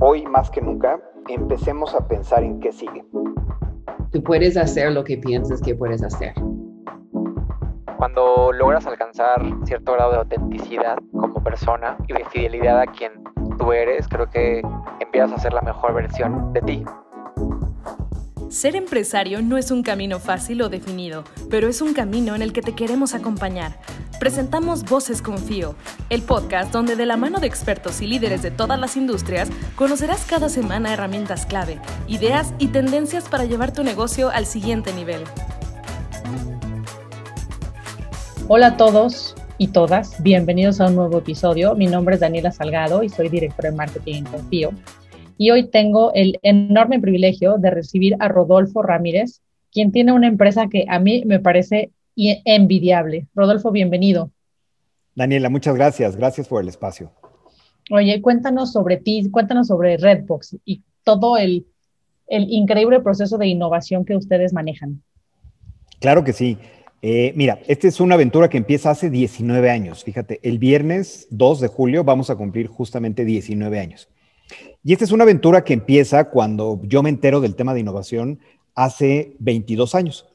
hoy más que nunca, empecemos a pensar en qué sigue. Tú puedes hacer lo que piensas que puedes hacer. Cuando logras alcanzar cierto grado de autenticidad como persona y de fidelidad a quien tú eres, creo que empiezas a ser la mejor versión de ti. Ser empresario no es un camino fácil o definido, pero es un camino en el que te queremos acompañar. Presentamos Voces Confío, el podcast donde de la mano de expertos y líderes de todas las industrias conocerás cada semana herramientas clave, ideas y tendencias para llevar tu negocio al siguiente nivel. Hola a todos y todas, bienvenidos a un nuevo episodio. Mi nombre es Daniela Salgado y soy directora de marketing en Confío y hoy tengo el enorme privilegio de recibir a Rodolfo Ramírez, quien tiene una empresa que a mí me parece envidiable. Rodolfo, bienvenido. Daniela, muchas gracias. Gracias por el espacio. Oye, cuéntanos sobre ti, cuéntanos sobre Redbox y todo el, el increíble proceso de innovación que ustedes manejan. Claro que sí. Eh, mira, esta es una aventura que empieza hace 19 años. Fíjate, el viernes 2 de julio vamos a cumplir justamente 19 años. Y esta es una aventura que empieza cuando yo me entero del tema de innovación hace 22 años.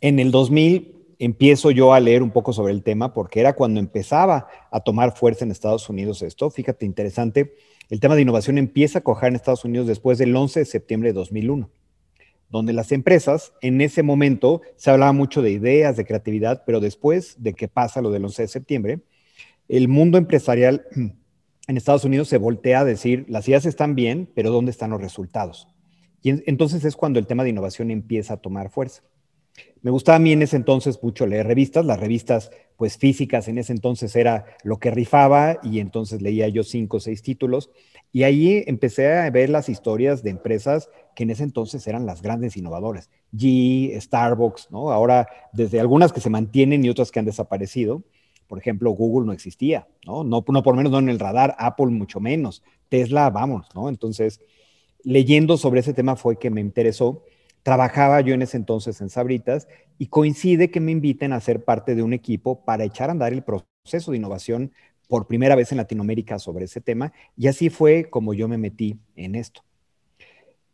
En el 2000 empiezo yo a leer un poco sobre el tema porque era cuando empezaba a tomar fuerza en Estados Unidos esto. Fíjate, interesante, el tema de innovación empieza a coger en Estados Unidos después del 11 de septiembre de 2001, donde las empresas, en ese momento se hablaba mucho de ideas, de creatividad, pero después de que pasa lo del 11 de septiembre, el mundo empresarial en Estados Unidos se voltea a decir, las ideas están bien, pero ¿dónde están los resultados? Y entonces es cuando el tema de innovación empieza a tomar fuerza. Me gustaba a mí en ese entonces mucho leer revistas, las revistas pues físicas en ese entonces era lo que rifaba y entonces leía yo cinco o seis títulos y ahí empecé a ver las historias de empresas que en ese entonces eran las grandes innovadoras, G, Starbucks, ¿no? Ahora desde algunas que se mantienen y otras que han desaparecido, por ejemplo, Google no existía, ¿no? No, no por menos no en el radar, Apple mucho menos, Tesla, vamos, ¿no? Entonces, leyendo sobre ese tema fue que me interesó. Trabajaba yo en ese entonces en Sabritas y coincide que me inviten a ser parte de un equipo para echar a andar el proceso de innovación por primera vez en Latinoamérica sobre ese tema y así fue como yo me metí en esto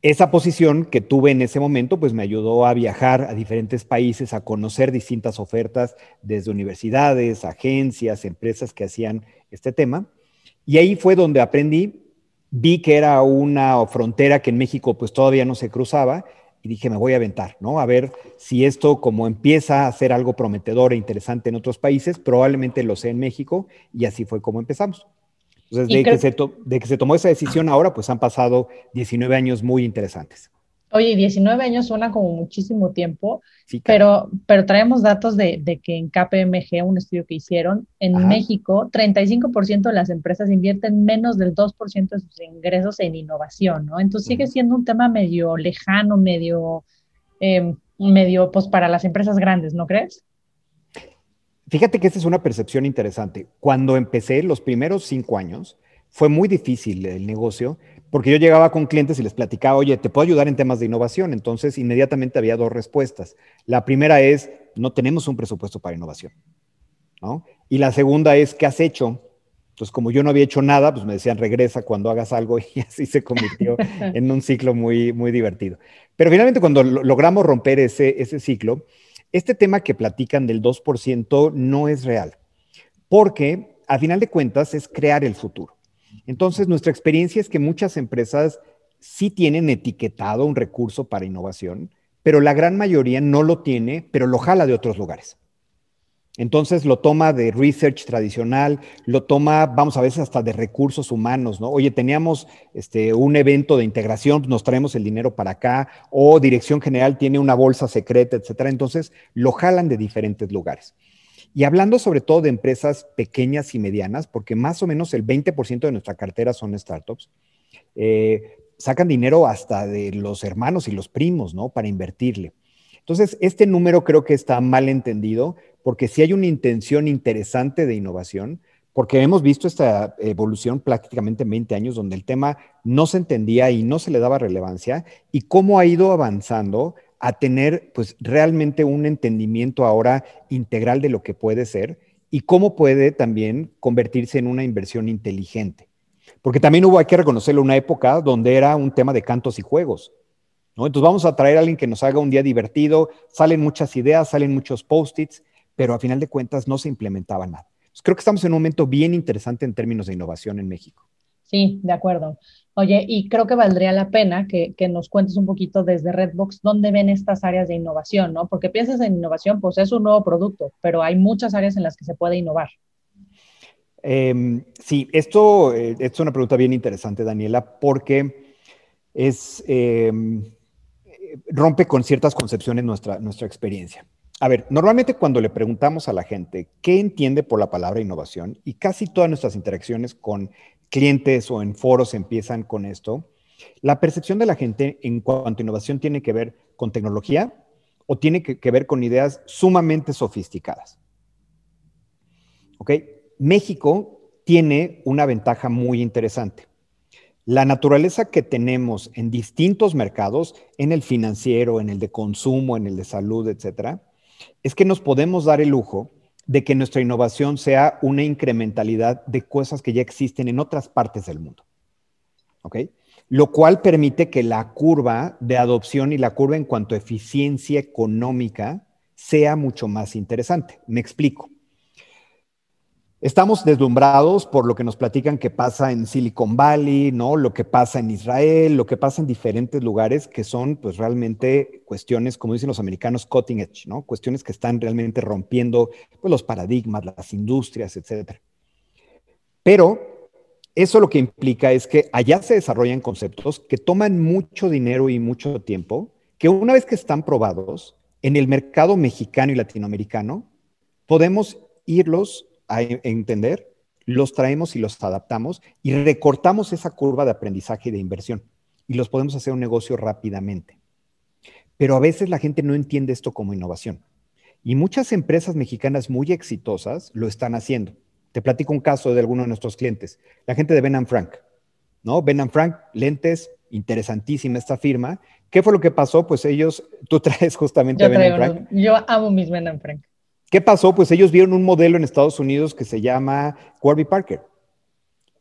esa posición que tuve en ese momento, pues me ayudó a viajar a diferentes países, a conocer distintas ofertas desde universidades, agencias, empresas que hacían este tema. Y ahí fue donde aprendí, vi que era una frontera que en México pues todavía no se cruzaba y dije, me voy a aventar, ¿no? A ver si esto como empieza a ser algo prometedor e interesante en otros países, probablemente lo sea en México y así fue como empezamos. Entonces, de que, se de que se tomó esa decisión ahora, pues han pasado 19 años muy interesantes. Oye, 19 años suena como muchísimo tiempo, pero, pero traemos datos de, de, que en KPMG, un estudio que hicieron, en México, 35% de las empresas invierten menos del 2% de sus ingresos en innovación, ¿no? Entonces sigue siendo un tema medio lejano, medio, eh, medio, pues para las empresas grandes, ¿no crees? Fíjate que esta es una percepción interesante. Cuando empecé los primeros cinco años, fue muy difícil el negocio porque yo llegaba con clientes y les platicaba, oye, te puedo ayudar en temas de innovación. Entonces, inmediatamente había dos respuestas. La primera es, no tenemos un presupuesto para innovación. ¿no? Y la segunda es, ¿qué has hecho? Entonces, como yo no había hecho nada, pues me decían, regresa cuando hagas algo y así se convirtió en un ciclo muy, muy divertido. Pero finalmente, cuando logramos romper ese, ese ciclo, este tema que platican del 2% no es real, porque a final de cuentas es crear el futuro. Entonces, nuestra experiencia es que muchas empresas sí tienen etiquetado un recurso para innovación, pero la gran mayoría no lo tiene, pero lo jala de otros lugares. Entonces lo toma de research tradicional, lo toma, vamos a veces hasta de recursos humanos, ¿no? Oye, teníamos este, un evento de integración, nos traemos el dinero para acá, o Dirección General tiene una bolsa secreta, etcétera. Entonces lo jalan de diferentes lugares. Y hablando sobre todo de empresas pequeñas y medianas, porque más o menos el 20% de nuestra cartera son startups, eh, sacan dinero hasta de los hermanos y los primos, ¿no? Para invertirle. Entonces, este número creo que está mal entendido porque si hay una intención interesante de innovación, porque hemos visto esta evolución prácticamente en 20 años donde el tema no se entendía y no se le daba relevancia y cómo ha ido avanzando a tener pues realmente un entendimiento ahora integral de lo que puede ser y cómo puede también convertirse en una inversión inteligente. Porque también hubo, hay que reconocerlo, una época donde era un tema de cantos y juegos. ¿no? Entonces vamos a traer a alguien que nos haga un día divertido, salen muchas ideas, salen muchos post-its, pero a final de cuentas no se implementaba nada. creo que estamos en un momento bien interesante en términos de innovación en México. Sí, de acuerdo. Oye, y creo que valdría la pena que, nos cuentes un poquito desde Redbox dónde ven estas áreas de innovación, ¿no? Porque piensas en innovación, pues es un nuevo producto, pero hay muchas áreas en las que se puede innovar. Em, sí, esto, eh, es una pregunta bien interesante, Daniela, porque es, em, rompe con ciertas concepciones nuestra, nuestra experiencia. A ver, normalmente cuando le preguntamos a la gente qué entiende por la palabra innovación, y casi todas nuestras interacciones con clientes o en foros empiezan con esto, la percepción de la gente en cuanto a innovación tiene que ver con tecnología o tiene que, que ver con ideas sumamente sofisticadas. ¿Ok? México tiene una ventaja muy interesante. La naturaleza que tenemos en distintos mercados, en el financiero, en el de consumo, en el de salud, etcétera, es que nos podemos dar el lujo de que nuestra innovación sea una incrementalidad de cosas que ya existen en otras partes del mundo. ¿Ok? Lo cual permite que la curva de adopción y la curva en cuanto a eficiencia económica sea mucho más interesante. Me explico. Estamos deslumbrados por lo que nos platican que pasa en Silicon Valley, ¿no? Lo que pasa en Israel, lo que pasa en diferentes lugares que son pues realmente cuestiones, como dicen los americanos, cutting edge, ¿no? Cuestiones que están realmente rompiendo pues, los paradigmas, las industrias, etcétera. Pero eso lo que implica es que allá se desarrollan conceptos que toman mucho dinero y mucho tiempo, que una vez que están probados en el mercado mexicano y latinoamericano, podemos irlos a entender, los traemos y los adaptamos y recortamos esa curva de aprendizaje y de inversión y los podemos hacer un negocio rápidamente. Pero a veces la gente no entiende esto como innovación. Y muchas empresas mexicanas muy exitosas lo están haciendo. Te platico un caso de alguno de nuestros clientes, la gente de Ben Frank. ¿no? Ben Frank, lentes, interesantísima esta firma. ¿Qué fue lo que pasó? Pues ellos, tú traes justamente yo Ben Frank. Yo amo mis Ben Frank. ¿Qué pasó? Pues ellos vieron un modelo en Estados Unidos que se llama Warby Parker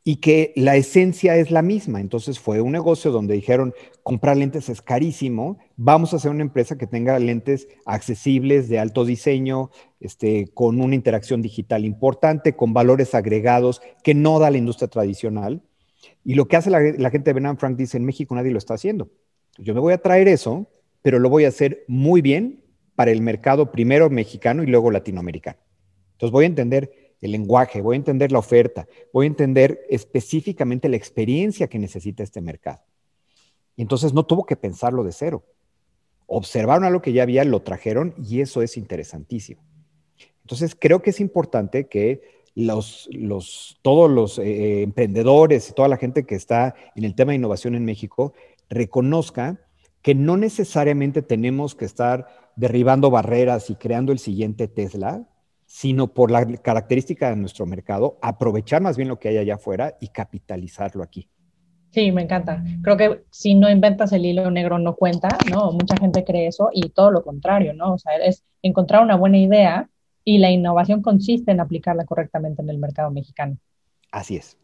y que la esencia es la misma. Entonces fue un negocio donde dijeron, comprar lentes es carísimo, vamos a hacer una empresa que tenga lentes accesibles, de alto diseño, este, con una interacción digital importante, con valores agregados que no da la industria tradicional. Y lo que hace la, gente de Benan Frank dice, en México nadie lo está haciendo. Yo me voy a traer eso, pero lo voy a hacer muy bien para el mercado primero mexicano y luego latinoamericano. Entonces voy a entender el lenguaje, voy a entender la oferta, voy a entender específicamente la experiencia que necesita este mercado. Y entonces no tuvo que pensarlo de cero. Observaron a lo que ya había, lo trajeron y eso es interesantísimo. Entonces creo que es importante que los, todos los eh, emprendedores y toda la gente que está en el tema de innovación en México reconozca que no necesariamente tenemos que estar derribando barreras y creando el siguiente Tesla, sino por la característica de nuestro mercado, aprovechar más bien lo que hay allá afuera y capitalizarlo aquí. Sí, me encanta. Creo que si no inventas el hilo negro no cuenta, ¿no? Mucha gente cree eso y todo lo contrario, ¿no? O sea, es encontrar una buena idea y la innovación consiste en aplicarla correctamente en el mercado mexicano. Así es.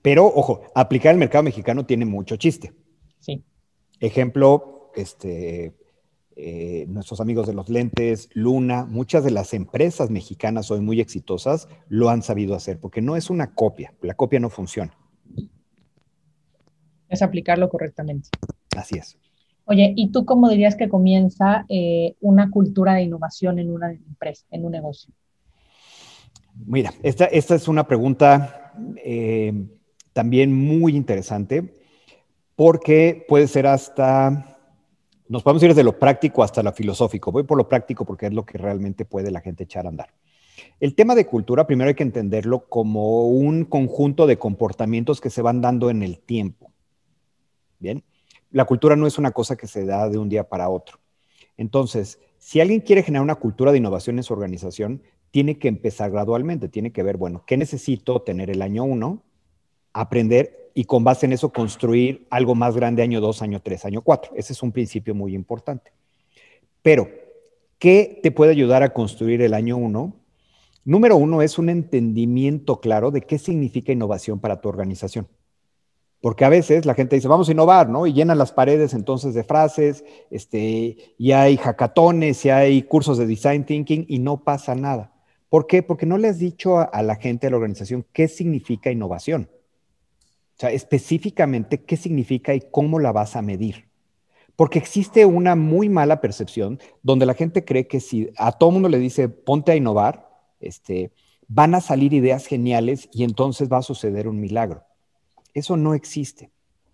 Pero, ojo, aplicar el mercado mexicano tiene mucho chiste. Sí. Ejemplo, este, eh, nuestros amigos de los lentes, Luna, muchas de las empresas mexicanas hoy muy exitosas lo han sabido hacer, porque no es una copia, la copia no funciona. Es aplicarlo correctamente. Así es. Oye, ¿y tú cómo dirías que comienza eh, una cultura de innovación en una empresa, en un negocio? Mira, esta, esta es una pregunta eh, también muy interesante porque puede ser hasta nos podemos ir desde lo práctico hasta lo filosófico. Voy por lo práctico porque es lo que realmente puede la gente echar a andar. El tema de cultura, primero hay que entenderlo como un conjunto de comportamientos que se van dando en el tiempo. Bien, la cultura no es una cosa que se da de un día para otro. Entonces, si alguien quiere generar una cultura de innovación en su organización, tiene que empezar gradualmente, tiene que ver, bueno, ¿qué necesito tener el año uno? Aprender y con base en eso construir algo más grande año 2, año 3, año 4. Ese es un principio muy importante. Pero, ¿qué te puede ayudar a construir el año 1? Número uno es un entendimiento claro de qué significa innovación para tu organización. Porque a veces la gente dice, vamos a innovar, ¿no? Y llenan las paredes entonces de frases, este, y hay hackatones, y hay cursos de design thinking, y no pasa nada. ¿Por qué? Porque no le has dicho a, la gente, a la organización, qué significa innovación. O sea, específicamente qué significa y cómo la vas a medir. Porque existe una muy mala percepción donde la gente cree que si a todo mundo le dice ponte a innovar, este, van a salir ideas geniales y entonces va a suceder un milagro. Eso no existe.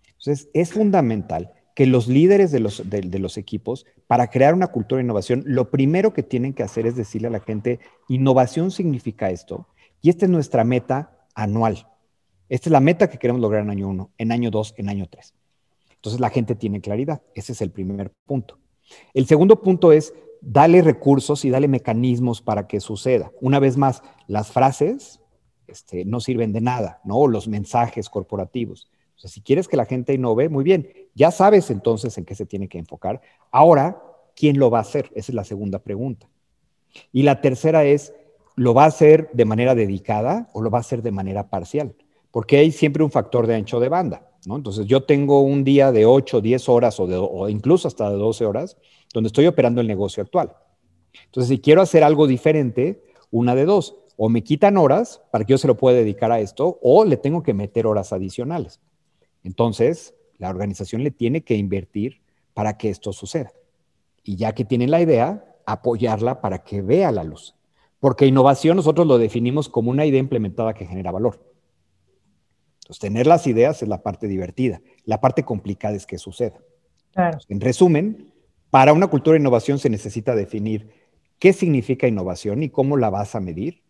Entonces, es fundamental que los líderes de los, de, los, equipos, para crear una cultura de innovación, lo primero que tienen que hacer es decirle a la gente, innovación significa esto, y esta es nuestra meta anual. Esta es la meta que queremos lograr en año 1, en año 2, en año 3. Entonces la gente tiene claridad. Ese es el primer punto. El segundo punto es dale recursos y dale mecanismos para que suceda. Una vez más, las frases este, no sirven de nada, ¿no? Los mensajes corporativos. O sea, si quieres que la gente innove, muy bien, ya sabes entonces en qué se tiene que enfocar. Ahora, ¿quién lo va a hacer? Esa es la segunda pregunta. Y la tercera es, ¿lo va a hacer de manera dedicada o lo va a hacer de manera parcial? Porque hay siempre un factor de ancho de banda. Entonces yo tengo un día de 8, 10 horas o, de, incluso hasta de 12 horas donde estoy operando el negocio actual. Entonces si quiero hacer algo diferente, una de dos, o me quitan horas para que yo se lo pueda dedicar a esto, o le tengo que meter horas adicionales. Entonces la organización le tiene que invertir para que esto suceda. Y ya que tienen la idea, apoyarla para que vea la luz. Porque innovación nosotros lo definimos como una idea implementada que genera valor tener las ideas es la parte divertida. La parte complicada es que suceda. en resumen, para una cultura de innovación se necesita definir qué significa innovación y cómo la vas a medir.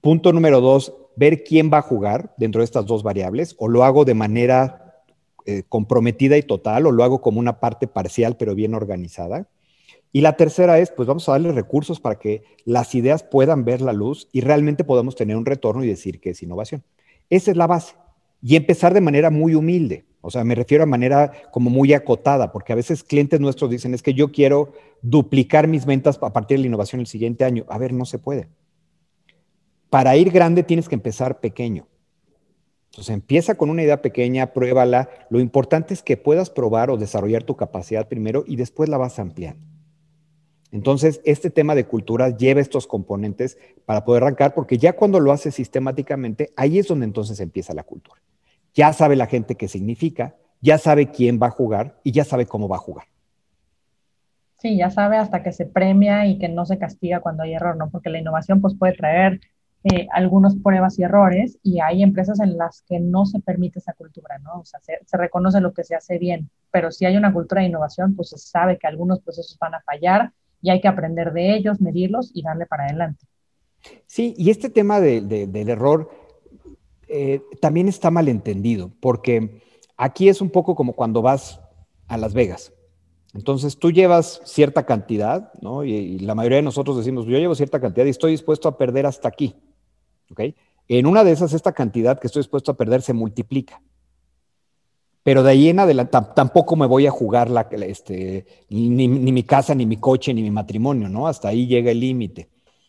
Punto número dos, ver quién va a jugar dentro de estas dos variables, o lo hago de manera eh, comprometida y total, o lo hago como una parte parcial pero bien organizada. Y la tercera es, pues vamos a darle recursos para que las ideas puedan ver la luz y realmente podamos tener un retorno y decir que es innovación. Esa es la base y empezar de manera muy humilde. O sea, me refiero a manera como muy acotada, porque a veces clientes nuestros dicen, es que yo quiero duplicar mis ventas a partir de la innovación el siguiente año. A ver, no se puede. Para ir grande tienes que empezar pequeño. Entonces empieza con una idea pequeña, pruébala. Lo importante es que puedas probar o desarrollar tu capacidad primero y después la vas ampliando. Entonces, este tema de cultura lleva estos componentes para poder arrancar, porque ya cuando lo haces sistemáticamente, ahí es donde entonces empieza la cultura ya sabe la gente qué significa, ya sabe quién va a jugar y ya sabe cómo va a jugar. Sí, ya sabe hasta que se premia y que no se castiga cuando hay error, ¿no? Porque la innovación pues puede traer eh, algunas pruebas y errores y hay empresas en las que no se permite esa cultura, ¿no? O sea, se, se, reconoce lo que se hace bien, pero si hay una cultura de innovación, pues se sabe que algunos procesos van a fallar y hay que aprender de ellos, medirlos y darle para adelante. Sí, y este tema de, del error eh, también está malentendido, porque aquí es un poco como cuando vas a Las Vegas. Entonces tú llevas cierta cantidad, ¿no? Y, la mayoría de nosotros decimos, yo llevo cierta cantidad y estoy dispuesto a perder hasta aquí, ¿ok? En una de esas, esta cantidad que estoy dispuesto a perder se multiplica. Pero de ahí en adelante tampoco me voy a jugar la, este, ni, ni, mi casa, ni mi coche, ni mi matrimonio, ¿no? Hasta ahí llega el límite.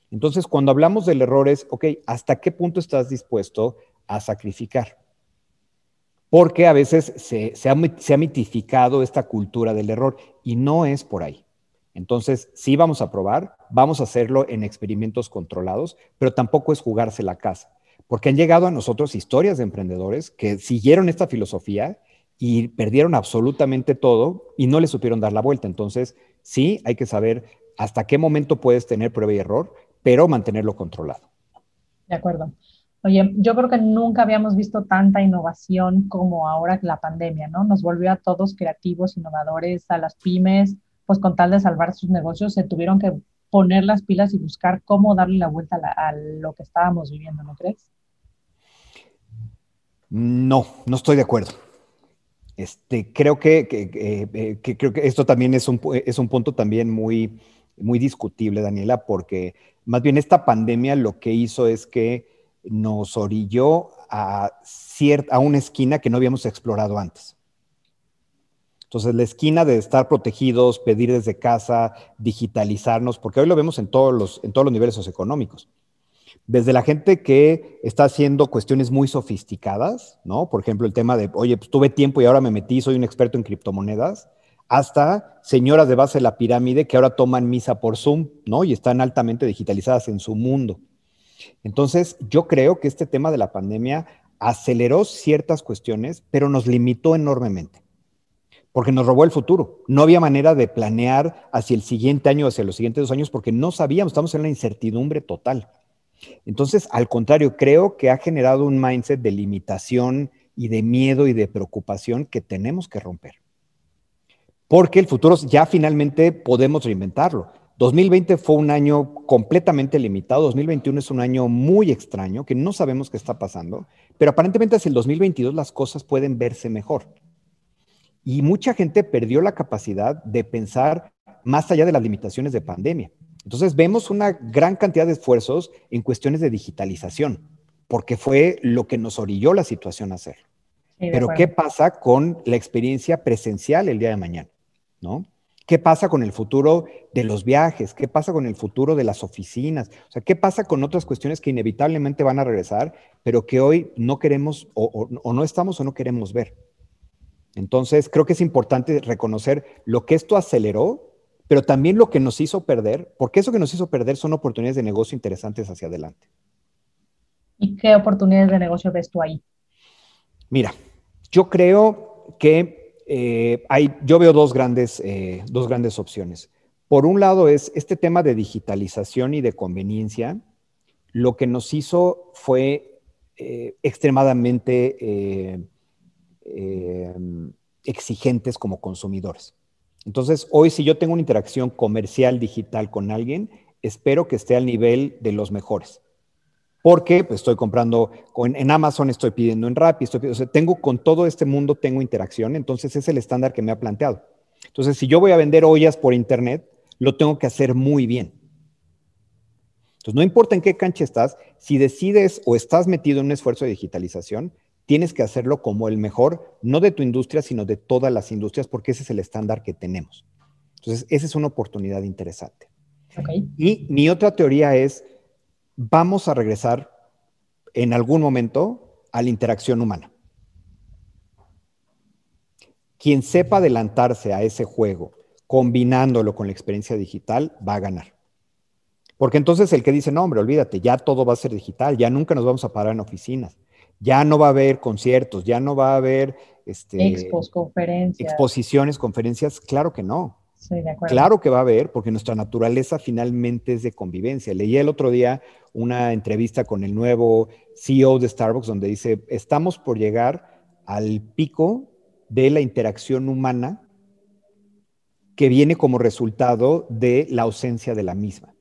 Entonces, cuando hablamos del error es, ok, ¿hasta qué punto estás dispuesto a sacrificar. Porque a veces se, ha, mitificado esta cultura del error y no es por ahí. Entonces, sí vamos a probar, vamos a hacerlo en experimentos controlados, pero tampoco es jugarse la casa, porque han llegado a nosotros historias de emprendedores que siguieron esta filosofía y perdieron absolutamente todo y no le supieron dar la vuelta. Entonces, sí hay que saber hasta qué momento puedes tener prueba y error, pero mantenerlo controlado. De acuerdo. Oye, yo creo que nunca habíamos visto tanta innovación como ahora la pandemia, ¿no? Nos volvió a todos creativos, innovadores, a las pymes, pues con tal de salvar sus negocios, se tuvieron que poner las pilas y buscar cómo darle la vuelta a, lo que estábamos viviendo, ¿no crees? No, no estoy de acuerdo. Este, creo que, eh, que, creo que esto también es un, es un punto también muy, muy discutible, Daniela, porque más bien esta pandemia lo que hizo es que nos orilló a, a una esquina que no habíamos explorado antes. Entonces, la esquina de estar protegidos, pedir desde casa, digitalizarnos, porque hoy lo vemos en todos los, en todos los niveles socioeconómicos. Desde la gente que está haciendo cuestiones muy sofisticadas, ¿no? Por ejemplo, el tema de, oye, pues tuve tiempo y ahora me metí, soy un experto en criptomonedas, hasta señoras de base de la pirámide que ahora toman misa por Zoom, ¿no? Y están altamente digitalizadas en su mundo. Entonces, yo creo que este tema de la pandemia aceleró ciertas cuestiones, pero nos limitó enormemente, porque nos robó el futuro. No había manera de planear hacia el siguiente año, hacia los siguientes dos años, porque no sabíamos, estamos en una incertidumbre total. Entonces, al contrario, creo que ha generado un mindset de limitación y de miedo y de preocupación que tenemos que romper. Porque el futuro ya finalmente podemos reinventarlo. 2020 fue un año completamente limitado, 2021 es un año muy extraño, que no sabemos qué está pasando, pero aparentemente hacia el 2022 las cosas pueden verse mejor. Y mucha gente perdió la capacidad de pensar más allá de las limitaciones de pandemia. Entonces vemos una gran cantidad de esfuerzos en cuestiones de digitalización, porque fue lo que nos orilló la situación a hacer. Pero ¿qué pasa con la experiencia presencial el día de mañana? ¿No? ¿Qué pasa con el futuro de los viajes? ¿Qué pasa con el futuro de las oficinas? O sea, ¿qué pasa con otras cuestiones que inevitablemente van a regresar, pero que hoy no queremos o, o no estamos o no queremos ver? Entonces, creo que es importante reconocer lo que esto aceleró pero también lo que nos hizo perder, porque eso que nos hizo perder son oportunidades de negocio interesantes hacia adelante. ¿Y qué oportunidades de negocio ves tú ahí? Mira, yo creo que eh, hay, yo veo dos grandes, eh, dos grandes opciones. Por un lado es este tema de digitalización y de conveniencia, lo que nos hizo fue eh, extremadamente exigentes como consumidores. Entonces, hoy si yo tengo una interacción comercial digital con alguien, espero que esté al nivel de los mejores. Porque pues, estoy comprando en Amazon, estoy pidiendo en Rappi, estoy pidiendo, o sea, tengo con todo este mundo, tengo interacción, entonces es el estándar que me ha planteado. Entonces, si yo voy a vender ollas por internet, lo tengo que hacer muy bien. Entonces, no importa en qué cancha estás, si decides o estás metido en un esfuerzo de digitalización, tienes que hacerlo como el mejor, no de tu industria, sino de todas las industrias, porque ese es el estándar que tenemos. Entonces, esa es una oportunidad interesante. Y mi otra teoría es, vamos a regresar en algún momento a la interacción humana. Quien sepa adelantarse a ese juego, combinándolo con la experiencia digital, va a ganar. Porque entonces el que dice, no, hombre, olvídate, ya todo va a ser digital, ya nunca nos vamos a parar en oficinas ya no va a haber conciertos, ya no va a haber este, Expos, conferencias. exposiciones, conferencias, claro que no. Acuerdo. Claro que va a haber, porque nuestra naturaleza finalmente es de convivencia. Leí el otro día una entrevista con el nuevo CEO de Starbucks donde dice, estamos por llegar al pico de la interacción humana que viene como resultado de la ausencia de la misma.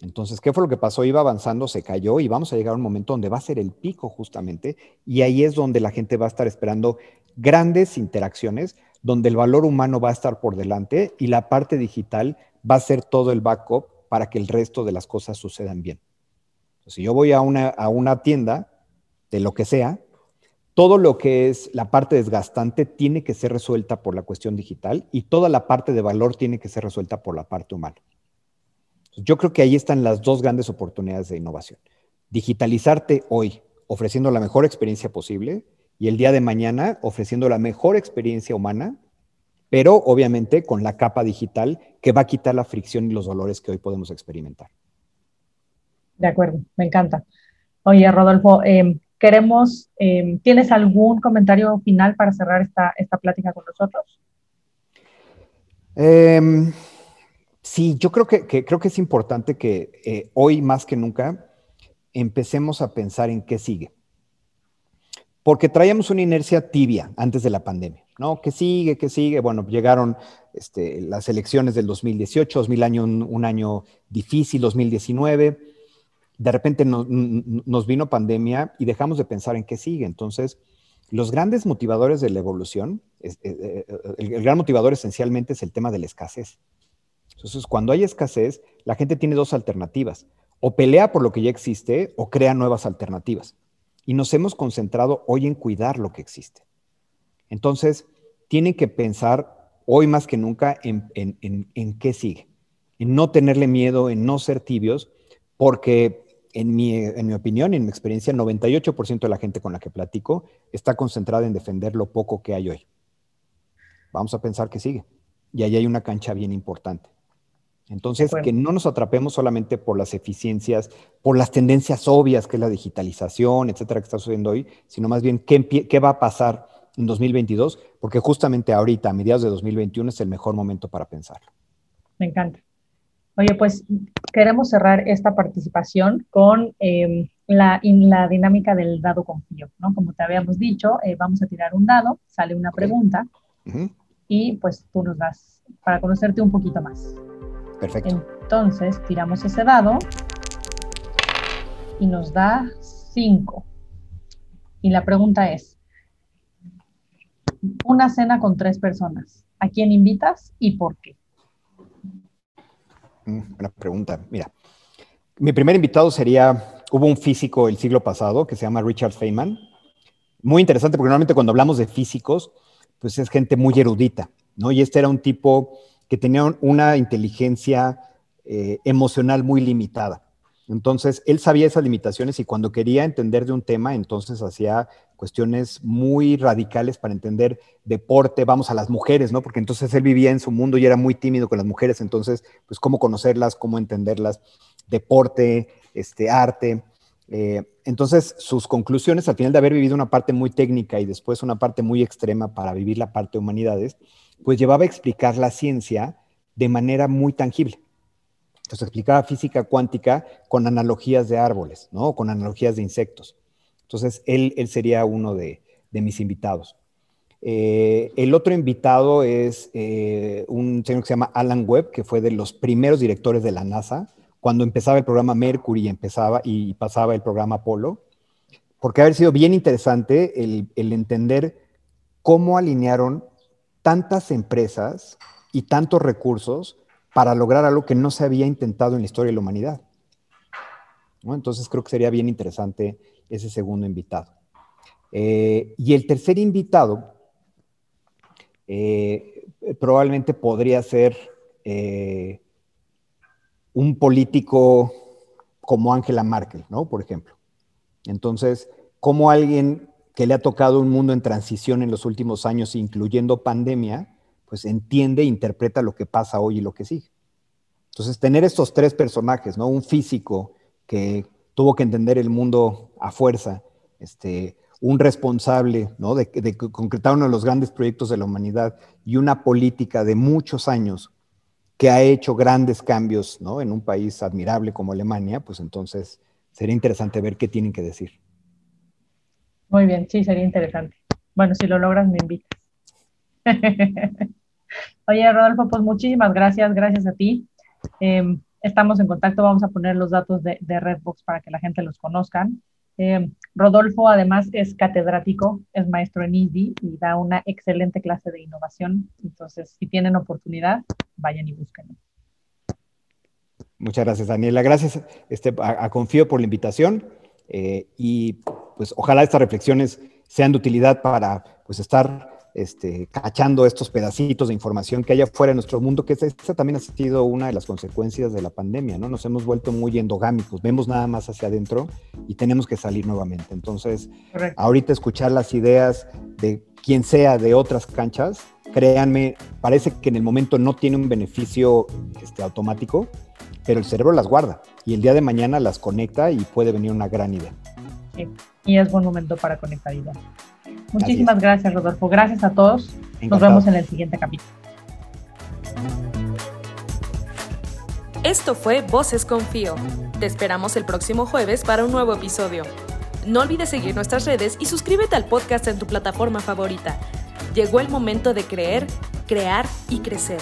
Entonces, ¿qué fue lo que pasó? Iba avanzando, se cayó y vamos a llegar a un momento donde va a ser el pico justamente y ahí es donde la gente va a estar esperando grandes interacciones, donde el valor humano va a estar por delante y la parte digital va a ser todo el backup para que el resto de las cosas sucedan bien. si yo voy a una, a una tienda de lo que sea, todo lo que es la parte desgastante tiene que ser resuelta por la cuestión digital y toda la parte de valor tiene que ser resuelta por la parte humana. Yo creo que ahí están las dos grandes oportunidades de innovación. Digitalizarte hoy ofreciendo la mejor experiencia posible y el día de mañana ofreciendo la mejor experiencia humana, pero obviamente con la capa digital que va a quitar la fricción y los dolores que hoy podemos experimentar. De acuerdo, me encanta. Oye, Rodolfo, em, queremos, em, ¿tienes algún comentario final para cerrar esta, esta plática con nosotros? Eh, Sí, yo creo que, creo que es importante que eh, hoy más que nunca empecemos a pensar en qué sigue. Porque traíamos una inercia tibia antes de la pandemia, ¿no? ¿Qué sigue? ¿Qué sigue? Bueno, llegaron este, las elecciones del 2018, 2000 año, un, año difícil, 2019. De repente nos vino pandemia y dejamos de pensar en qué sigue. Entonces, los grandes motivadores de la evolución, eh, eh, el gran motivador esencialmente es el tema de la escasez. Entonces, cuando hay escasez, la gente tiene dos alternativas. O pelea por lo que ya existe o crea nuevas alternativas. Y nos hemos concentrado hoy en cuidar lo que existe. Entonces, tienen que pensar hoy más que nunca en, qué sigue. En no tenerle miedo, en no ser tibios, porque en mi, en mi opinión, en mi experiencia, 98% de la gente con la que platico está concentrada en defender lo poco que hay hoy. Vamos a pensar que sigue. Y ahí hay una cancha bien importante. Entonces, que no nos atrapemos solamente por las eficiencias, por las tendencias obvias, que es la digitalización, etcétera, que está sucediendo hoy, sino más bien qué, qué va a pasar en 2022, porque justamente ahorita, a mediados de 2021, es el mejor momento para pensarlo. Me encanta. Oye, pues queremos cerrar esta participación con em, la, la, dinámica del dado confío, ¿no? Como te habíamos dicho, eh, vamos a tirar un dado, sale una pregunta y pues tú nos das para conocerte un poquito más. Perfecto. Entonces, tiramos ese dado y nos da 5. Y la pregunta es, una cena con tres personas, ¿a quién invitas y por qué? Mm, buena pregunta. Mira, mi primer invitado sería, hubo un físico el siglo pasado que se llama Richard Feynman. Muy interesante porque normalmente cuando hablamos de físicos, pues es gente muy erudita, ¿no? Y este era un tipo que tenía una inteligencia eh, emocional muy limitada. Entonces, él sabía esas limitaciones y cuando quería entender de un tema, entonces hacía cuestiones muy radicales para entender deporte, vamos a las mujeres, ¿no? Porque entonces él vivía en su mundo y era muy tímido con las mujeres, entonces, pues cómo conocerlas, cómo entenderlas, deporte, este, arte. Eh, entonces, sus conclusiones, al final de haber vivido una parte muy técnica y después una parte muy extrema para vivir la parte de humanidades, pues llevaba a explicar la ciencia de manera muy tangible. Entonces explicaba física cuántica con analogías de árboles, ¿no? Con analogías de insectos. Entonces él, él sería uno de, mis invitados. Eh, el otro invitado es eh, un señor que se llama Alan Webb, que fue de los primeros directores de la NASA, cuando empezaba el programa Mercury empezaba, y pasaba el programa Apolo, porque ha sido bien interesante el entender cómo alinearon tantas empresas y tantos recursos para lograr algo que no se había intentado en la historia de la humanidad. Entonces creo que sería bien interesante ese segundo invitado. Eh, y el tercer invitado eh, probablemente podría ser eh, un político como Angela Merkel, ¿no? Por ejemplo. Entonces, como alguien que le ha tocado un mundo en transición en los últimos años, incluyendo pandemia, pues entiende e interpreta lo que pasa hoy y lo que sigue. Entonces, tener estos tres personajes, ¿no? Un físico que tuvo que entender el mundo a fuerza, este, un responsable, ¿no? De, de concretar uno de los grandes proyectos de la humanidad y una política de muchos años que ha hecho grandes cambios, ¿no? En un país admirable como Alemania, pues entonces sería interesante ver qué tienen que decir. Muy bien, sí, sería interesante. Bueno, si lo logras, me invitas. Oye, Rodolfo, pues muchísimas gracias, gracias a ti. Em, estamos en contacto, vamos a poner los datos de, Redbox para que la gente los conozcan. Em, Rodolfo además es catedrático, es maestro en ISDI y da una excelente clase de innovación. Entonces, si tienen oportunidad, vayan y búsquenlo. Muchas gracias, Daniela. Gracias este, a Confío por la invitación. Eh, y pues ojalá estas reflexiones sean de utilidad para pues estar este, cachando estos pedacitos de información que hay afuera en nuestro mundo, que esa, también ha sido una de las consecuencias de la pandemia, ¿no? Nos hemos vuelto muy endogámicos, vemos nada más hacia adentro y tenemos que salir nuevamente. Entonces, ahorita escuchar las ideas de quien sea de otras canchas, créanme, parece que en el momento no tiene un beneficio este, automático, pero el cerebro las guarda y el día de mañana las conecta y puede venir una gran idea. y es buen momento para conectar ideas. Muchísimas gracias, Rodolfo. Gracias a todos. Nos vemos en el siguiente capítulo. Esto fue Voces Confío. Te esperamos el próximo jueves para un nuevo episodio. No olvides seguir nuestras redes y suscríbete al podcast en tu plataforma favorita. Llegó el momento de creer, crear y crecer.